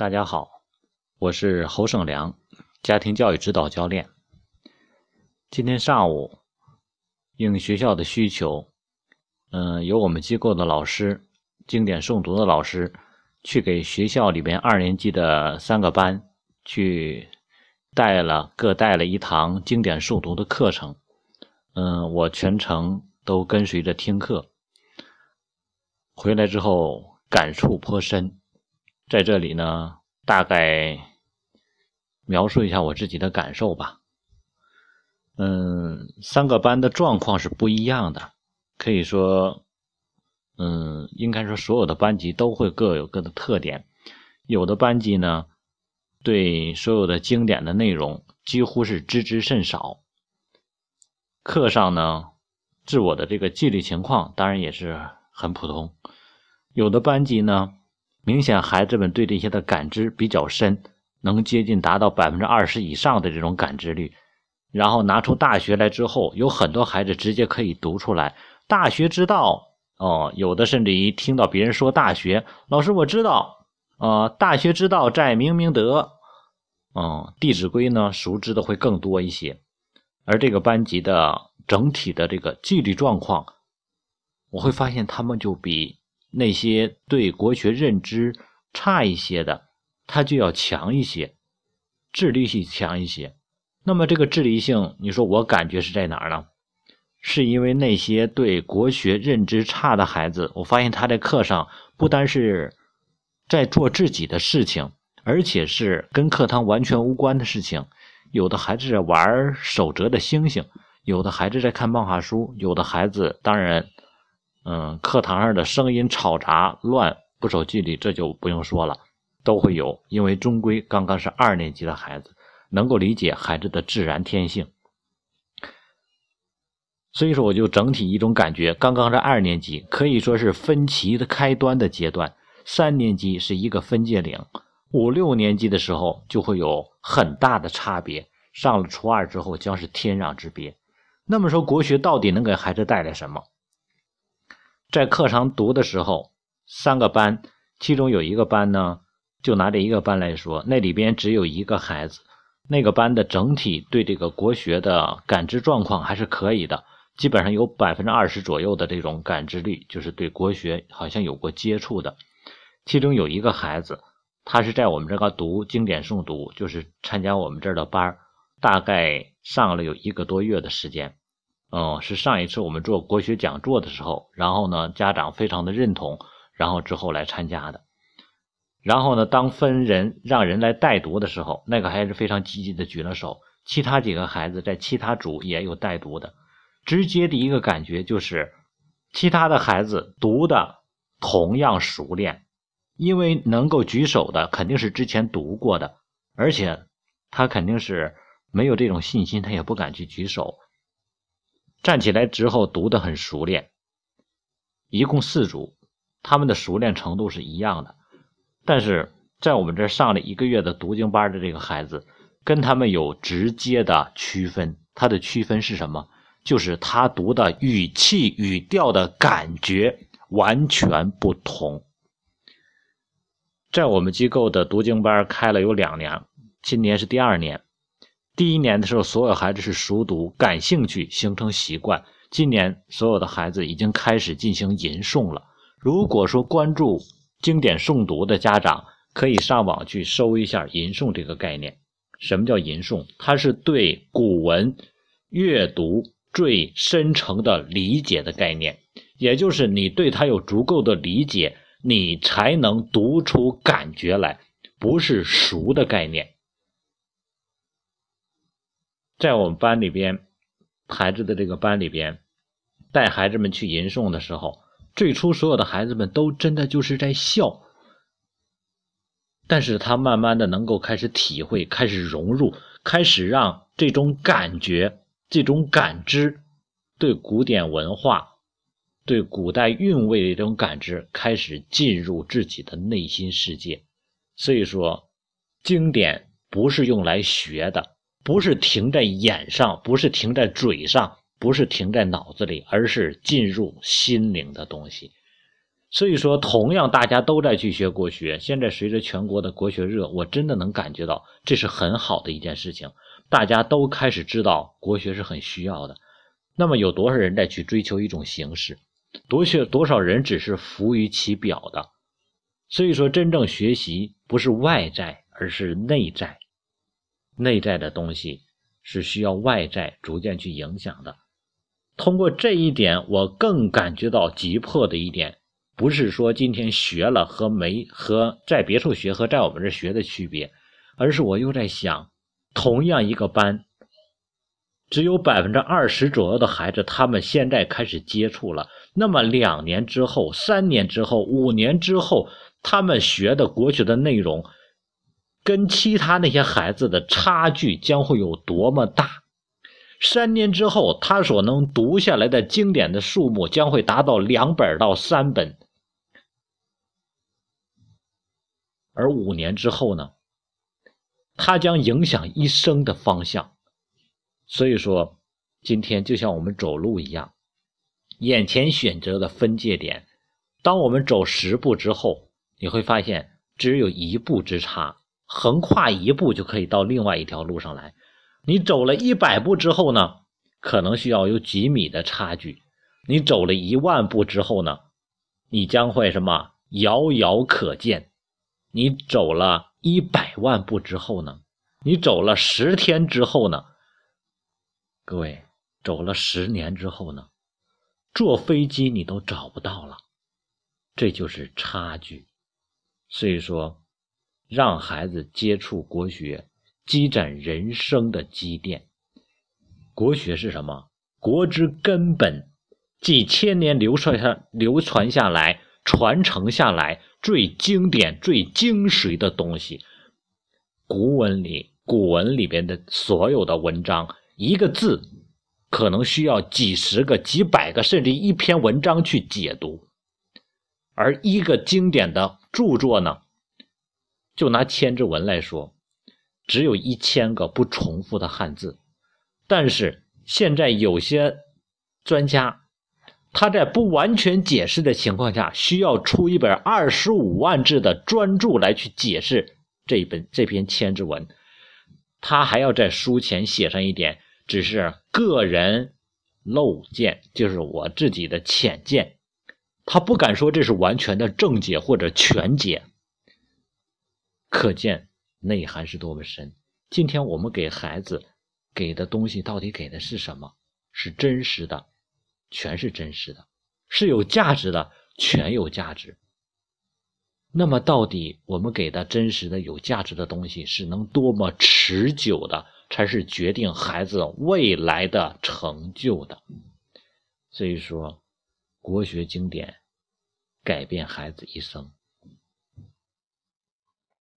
大家好，我是侯胜良，家庭教育指导教练。今天上午，应学校的需求，嗯，由我们机构的老师，经典诵读的老师，去给学校里边二年级的三个班去带了各带了一堂经典诵读的课程。嗯，我全程都跟随着听课，回来之后感触颇深。在这里呢，大概描述一下我自己的感受吧。嗯，三个班的状况是不一样的，可以说，嗯，应该说所有的班级都会各有各的特点。有的班级呢，对所有的经典的内容几乎是知之甚少，课上呢，自我的这个纪律情况当然也是很普通。有的班级呢。明显，孩子们对这些的感知比较深，能接近达到百分之二十以上的这种感知率。然后拿出大学来之后，有很多孩子直接可以读出来。大学之道哦，有的甚至于听到别人说大学，老师我知道，啊，大学之道在明明德，嗯，弟子规呢，熟知的会更多一些。而这个班级的整体的这个纪律状况，我会发现他们就比。那些对国学认知差一些的，他就要强一些，智力性强一些。那么这个智力性，你说我感觉是在哪儿呢？是因为那些对国学认知差的孩子，我发现他在课上不单是在做自己的事情，而且是跟课堂完全无关的事情。有的孩子在玩手折的星星，有的孩子在看漫画书，有的孩子当然。嗯，课堂上的声音吵杂乱，不守纪律，这就不用说了，都会有。因为终归刚刚是二年级的孩子，能够理解孩子的自然天性，所以说我就整体一种感觉，刚刚是二年级，可以说是分歧的开端的阶段；三年级是一个分界岭，五六年级的时候就会有很大的差别。上了初二之后，将是天壤之别。那么说，国学到底能给孩子带来什么？在课堂读的时候，三个班，其中有一个班呢，就拿这一个班来说，那里边只有一个孩子，那个班的整体对这个国学的感知状况还是可以的，基本上有百分之二十左右的这种感知率，就是对国学好像有过接触的。其中有一个孩子，他是在我们这个读经典诵读，就是参加我们这儿的班大概上了有一个多月的时间。嗯，是上一次我们做国学讲座的时候，然后呢，家长非常的认同，然后之后来参加的。然后呢，当分人让人来带读的时候，那个还是非常积极的举了手。其他几个孩子在其他组也有带读的，直接的一个感觉就是，其他的孩子读的同样熟练，因为能够举手的肯定是之前读过的，而且他肯定是没有这种信心，他也不敢去举手。站起来之后读得很熟练，一共四组，他们的熟练程度是一样的。但是在我们这上了一个月的读经班的这个孩子，跟他们有直接的区分。他的区分是什么？就是他读的语气语调的感觉完全不同。在我们机构的读经班开了有两年，今年是第二年。第一年的时候，所有孩子是熟读、感兴趣、形成习惯。今年所有的孩子已经开始进行吟诵了。如果说关注经典诵读的家长，可以上网去搜一下吟诵这个概念。什么叫吟诵？它是对古文阅读最深层的理解的概念，也就是你对它有足够的理解，你才能读出感觉来，不是熟的概念。在我们班里边，孩子的这个班里边，带孩子们去吟诵的时候，最初所有的孩子们都真的就是在笑，但是他慢慢的能够开始体会，开始融入，开始让这种感觉、这种感知，对古典文化、对古代韵味的这种感知，开始进入自己的内心世界。所以说，经典不是用来学的。不是停在眼上，不是停在嘴上，不是停在脑子里，而是进入心灵的东西。所以说，同样大家都在去学国学，现在随着全国的国学热，我真的能感觉到这是很好的一件事情。大家都开始知道国学是很需要的。那么有多少人在去追求一种形式？多学多少人只是浮于其表的？所以说，真正学习不是外在，而是内在。内在的东西是需要外在逐渐去影响的。通过这一点，我更感觉到急迫的一点，不是说今天学了和没和在别处学和在我们这学的区别，而是我又在想，同样一个班，只有百分之二十左右的孩子，他们现在开始接触了。那么两年之后、三年之后、五年之后，他们学的国学的内容。跟其他那些孩子的差距将会有多么大？三年之后，他所能读下来的经典的数目将会达到两本到三本，而五年之后呢？他将影响一生的方向。所以说，今天就像我们走路一样，眼前选择的分界点，当我们走十步之后，你会发现只有一步之差。横跨一步就可以到另外一条路上来，你走了一百步之后呢，可能需要有几米的差距；你走了一万步之后呢，你将会什么遥遥可见；你走了一百万步之后呢，你走了十天之后呢，各位走了十年之后呢，坐飞机你都找不到了，这就是差距。所以说。让孩子接触国学，积攒人生的积淀。国学是什么？国之根本，几千年流传下、流传下来、传承下来最经典、最精髓的东西。古文里、古文里边的所有的文章，一个字可能需要几十个、几百个，甚至一篇文章去解读。而一个经典的著作呢？就拿《千字文》来说，只有一千个不重复的汉字，但是现在有些专家，他在不完全解释的情况下，需要出一本二十五万字的专著来去解释这一本这篇《千字文》，他还要在书前写上一点，只是个人漏见，就是我自己的浅见，他不敢说这是完全的正解或者全解。可见内涵是多么深。今天我们给孩子给的东西到底给的是什么？是真实的，全是真实的；是有价值的，全有价值。那么，到底我们给的真实的、有价值的东西是能多么持久的，才是决定孩子未来的成就的？所以说，国学经典改变孩子一生。